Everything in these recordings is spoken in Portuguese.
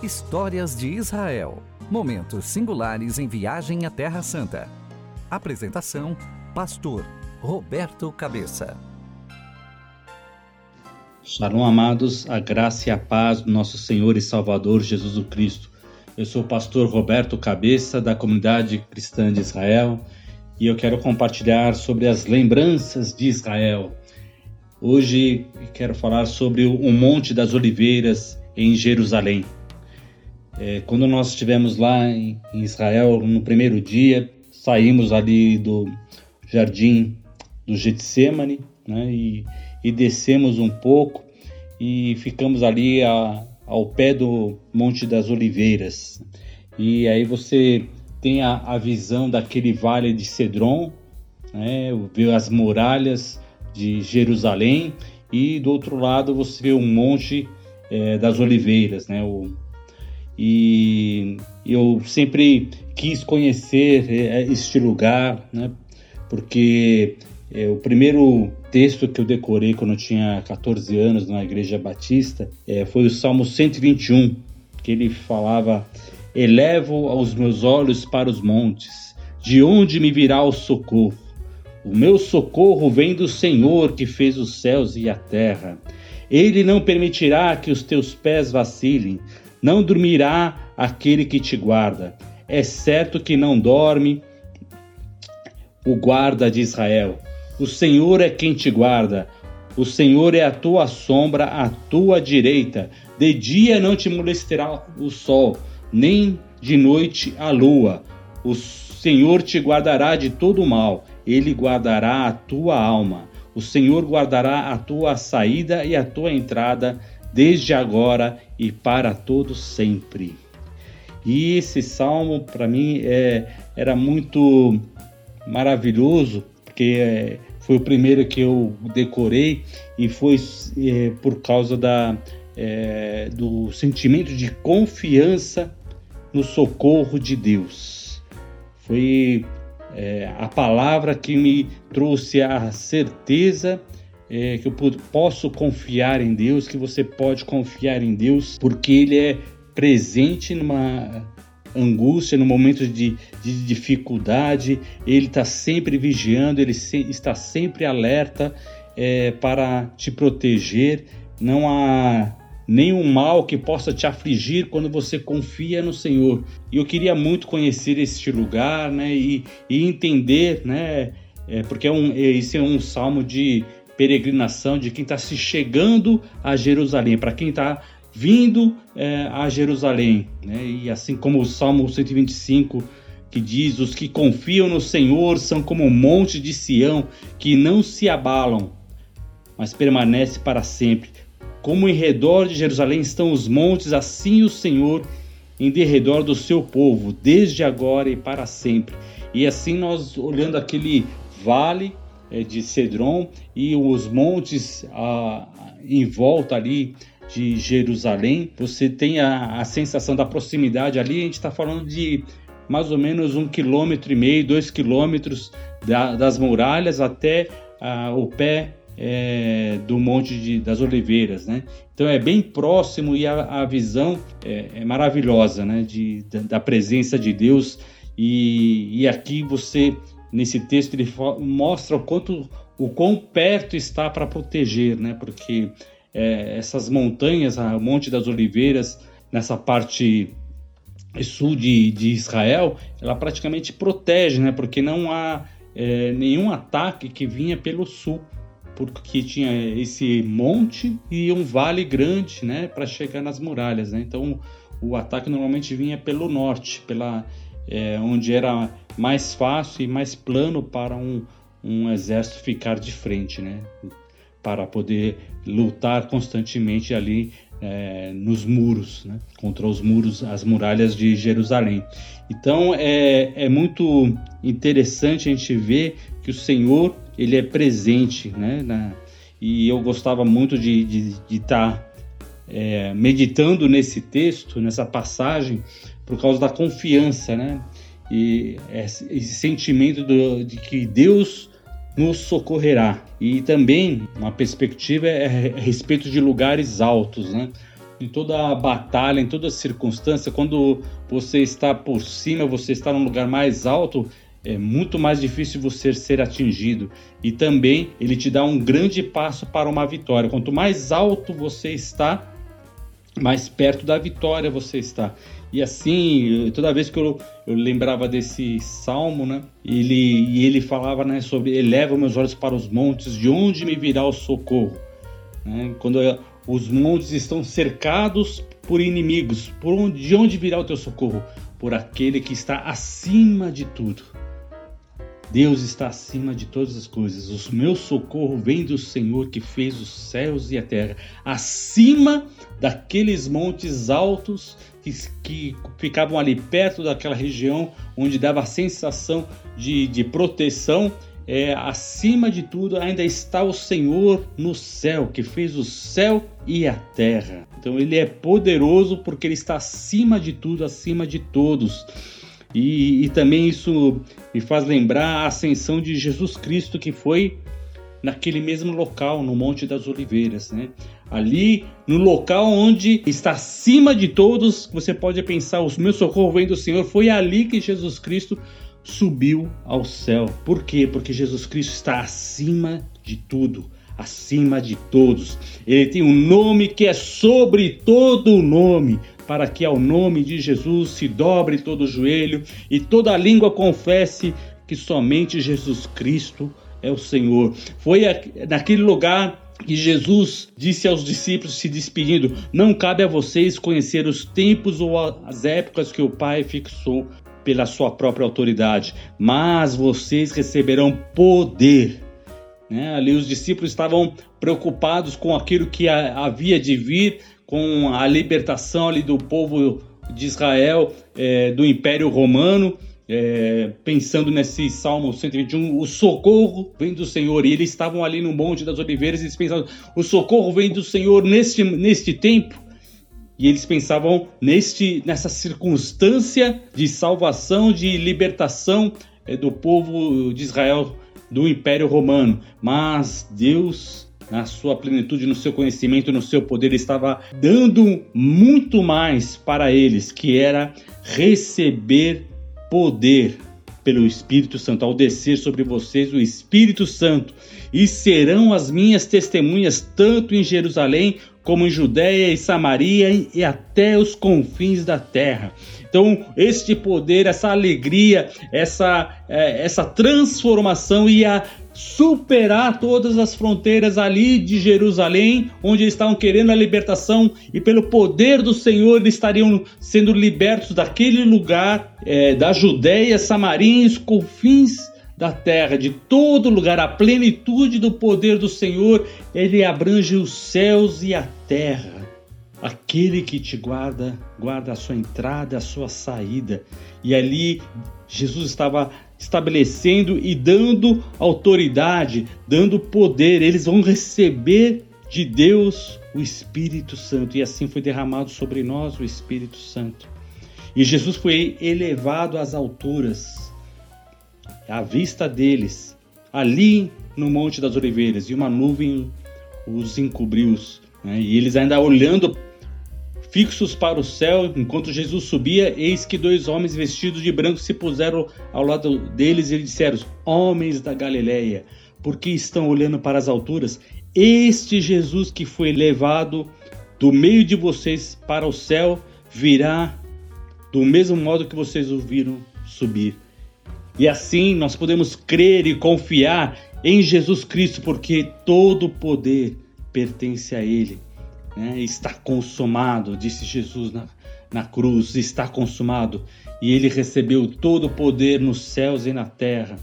Histórias de Israel. Momentos singulares em viagem à Terra Santa. Apresentação: Pastor Roberto Cabeça. Shalom, amados, a graça e a paz do nosso Senhor e Salvador Jesus Cristo. Eu sou o pastor Roberto Cabeça, da comunidade cristã de Israel, e eu quero compartilhar sobre as lembranças de Israel. Hoje quero falar sobre o Monte das Oliveiras em Jerusalém. É, quando nós estivemos lá em Israel no primeiro dia, saímos ali do jardim do Getsemane né, e, e descemos um pouco e ficamos ali a, ao pé do Monte das Oliveiras. E aí você tem a, a visão daquele vale de Cedron, né, vê as muralhas de Jerusalém e do outro lado você vê o Monte é, das Oliveiras, né, o, e eu sempre quis conhecer é, este lugar, né? Porque é, o primeiro texto que eu decorei quando eu tinha 14 anos na Igreja Batista é, foi o Salmo 121, que ele falava: Elevo os meus olhos para os montes, de onde me virá o socorro? O meu socorro vem do Senhor que fez os céus e a terra. Ele não permitirá que os teus pés vacilem. Não dormirá aquele que te guarda. É certo que não dorme o guarda de Israel. O Senhor é quem te guarda. O Senhor é a tua sombra à tua direita. De dia não te molestará o sol, nem de noite a lua. O Senhor te guardará de todo mal. Ele guardará a tua alma. O Senhor guardará a tua saída e a tua entrada desde agora e para todo sempre. E esse salmo para mim é, era muito maravilhoso, porque é, foi o primeiro que eu decorei e foi é, por causa da, é, do sentimento de confiança no socorro de Deus. Foi é, a palavra que me trouxe a certeza é, que eu posso confiar em Deus, que você pode confiar em Deus, porque Ele é presente numa angústia, no momento de, de dificuldade, Ele está sempre vigiando, Ele se, está sempre alerta é, para te proteger. Não há nenhum mal que possa te afligir quando você confia no Senhor. E eu queria muito conhecer este lugar, né, e, e entender, né, é, porque é um, esse é um salmo de peregrinação de quem está se chegando a Jerusalém, para quem está vindo é, a Jerusalém. Né? E assim como o Salmo 125 que diz: Os que confiam no Senhor são como um monte de Sião que não se abalam, mas permanece para sempre. Como em redor de Jerusalém estão os montes, assim o Senhor em derredor do seu povo, desde agora e para sempre. E assim nós olhando aquele vale de Cedron e os montes ah, em volta ali de Jerusalém, você tem a, a sensação da proximidade ali. A gente está falando de mais ou menos um quilômetro e meio, dois quilômetros da, das muralhas até ah, o pé é, do Monte de, das Oliveiras, né? Então é bem próximo e a, a visão é, é, maravilhosa, né? De, da, da presença de Deus e, e aqui você nesse texto ele mostra o quanto o quão perto está para proteger, né? Porque é, essas montanhas, o Monte das Oliveiras, nessa parte sul de, de Israel, ela praticamente protege, né? Porque não há é, nenhum ataque que vinha pelo sul, porque tinha esse monte e um vale grande, né? Para chegar nas muralhas, né? Então o ataque normalmente vinha pelo norte, pela é, onde era mais fácil e mais plano para um, um exército ficar de frente, né? Para poder lutar constantemente ali é, nos muros, né? contra os muros, as muralhas de Jerusalém. Então é, é muito interessante a gente ver que o Senhor ele é presente, né? Na, e eu gostava muito de estar tá, é, meditando nesse texto, nessa passagem, por causa da confiança, né? e esse sentimento do, de que Deus nos socorrerá. E também uma perspectiva é a respeito de lugares altos, né? em toda a batalha, em toda circunstância, quando você está por cima, você está num lugar mais alto, é muito mais difícil você ser atingido. E também ele te dá um grande passo para uma vitória. Quanto mais alto você está, mais perto da vitória você está. E assim, toda vez que eu, eu lembrava desse salmo, né? Ele, e ele falava né, sobre eleva meus olhos para os montes, de onde me virá o socorro. Né? Quando os montes estão cercados por inimigos, por onde, de onde virá o teu socorro? Por aquele que está acima de tudo. Deus está acima de todas as coisas. O meu socorro vem do Senhor que fez os céus e a terra, acima daqueles montes altos que, que ficavam ali perto daquela região onde dava a sensação de, de proteção. É, acima de tudo, ainda está o Senhor no céu, que fez o céu e a terra. Então, Ele é poderoso porque Ele está acima de tudo, acima de todos. E, e também isso me faz lembrar a ascensão de Jesus Cristo, que foi naquele mesmo local, no Monte das Oliveiras, né? Ali, no local onde está acima de todos, você pode pensar, o meu socorro vem do Senhor, foi ali que Jesus Cristo subiu ao céu. Por quê? Porque Jesus Cristo está acima de tudo, acima de todos. Ele tem um nome que é sobre todo o nome para que ao nome de Jesus se dobre todo joelho e toda língua confesse que somente Jesus Cristo é o Senhor. Foi naquele lugar que Jesus disse aos discípulos, se despedindo: Não cabe a vocês conhecer os tempos ou as épocas que o Pai fixou pela sua própria autoridade, mas vocês receberão poder. Né? Ali os discípulos estavam preocupados com aquilo que havia de vir, com a libertação ali do povo de Israel é, do Império Romano. É, pensando nesse Salmo 121, o socorro vem do Senhor. E eles estavam ali no Monte das Oliveiras e eles pensavam: o socorro vem do Senhor neste, neste tempo. E eles pensavam neste, nessa circunstância de salvação, de libertação é, do povo de Israel do Império Romano. Mas Deus na sua plenitude, no seu conhecimento, no seu poder, estava dando muito mais para eles, que era receber poder pelo Espírito Santo, ao descer sobre vocês o Espírito Santo, e serão as minhas testemunhas tanto em Jerusalém como em Judéia e Samaria e até os confins da terra. Então, este poder, essa alegria, essa, é, essa transformação ia superar todas as fronteiras ali de Jerusalém, onde eles estavam querendo a libertação, e pelo poder do Senhor eles estariam sendo libertos daquele lugar, é, da Judéia, Samaria, os confins da terra, de todo lugar, a plenitude do poder do Senhor, ele abrange os céus e a terra. Aquele que te guarda, guarda a sua entrada, a sua saída. E ali Jesus estava estabelecendo e dando autoridade, dando poder. Eles vão receber de Deus o Espírito Santo. E assim foi derramado sobre nós o Espírito Santo. E Jesus foi elevado às alturas, à vista deles, ali no Monte das Oliveiras, e uma nuvem os encobriu. Né? E eles ainda olhando Fixos para o céu, enquanto Jesus subia, eis que dois homens vestidos de branco se puseram ao lado deles e disseram: Homens da Galileia, por que estão olhando para as alturas? Este Jesus que foi levado do meio de vocês para o céu virá do mesmo modo que vocês o viram subir. E assim nós podemos crer e confiar em Jesus Cristo, porque todo o poder pertence a Ele. Né? Está consumado, disse Jesus na, na cruz, está consumado. E ele recebeu todo o poder nos céus e na terra.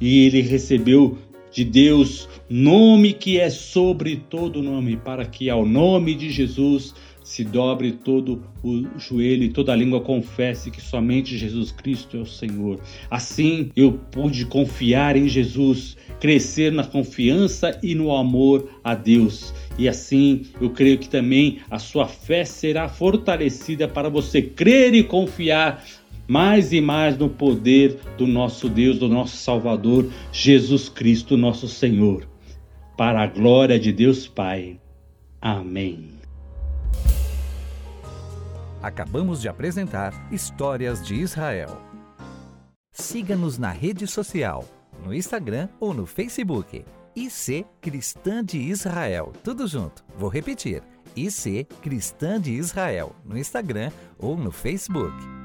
E ele recebeu de Deus nome que é sobre todo nome, para que ao nome de Jesus se dobre todo o joelho e toda a língua confesse que somente Jesus Cristo é o Senhor. Assim eu pude confiar em Jesus, crescer na confiança e no amor a Deus. E assim eu creio que também a sua fé será fortalecida para você crer e confiar mais e mais no poder do nosso Deus, do nosso Salvador, Jesus Cristo, nosso Senhor. Para a glória de Deus Pai. Amém. Acabamos de apresentar Histórias de Israel. Siga-nos na rede social, no Instagram ou no Facebook. IC Cristã de Israel. Tudo junto. Vou repetir. IC Cristã de Israel no Instagram ou no Facebook.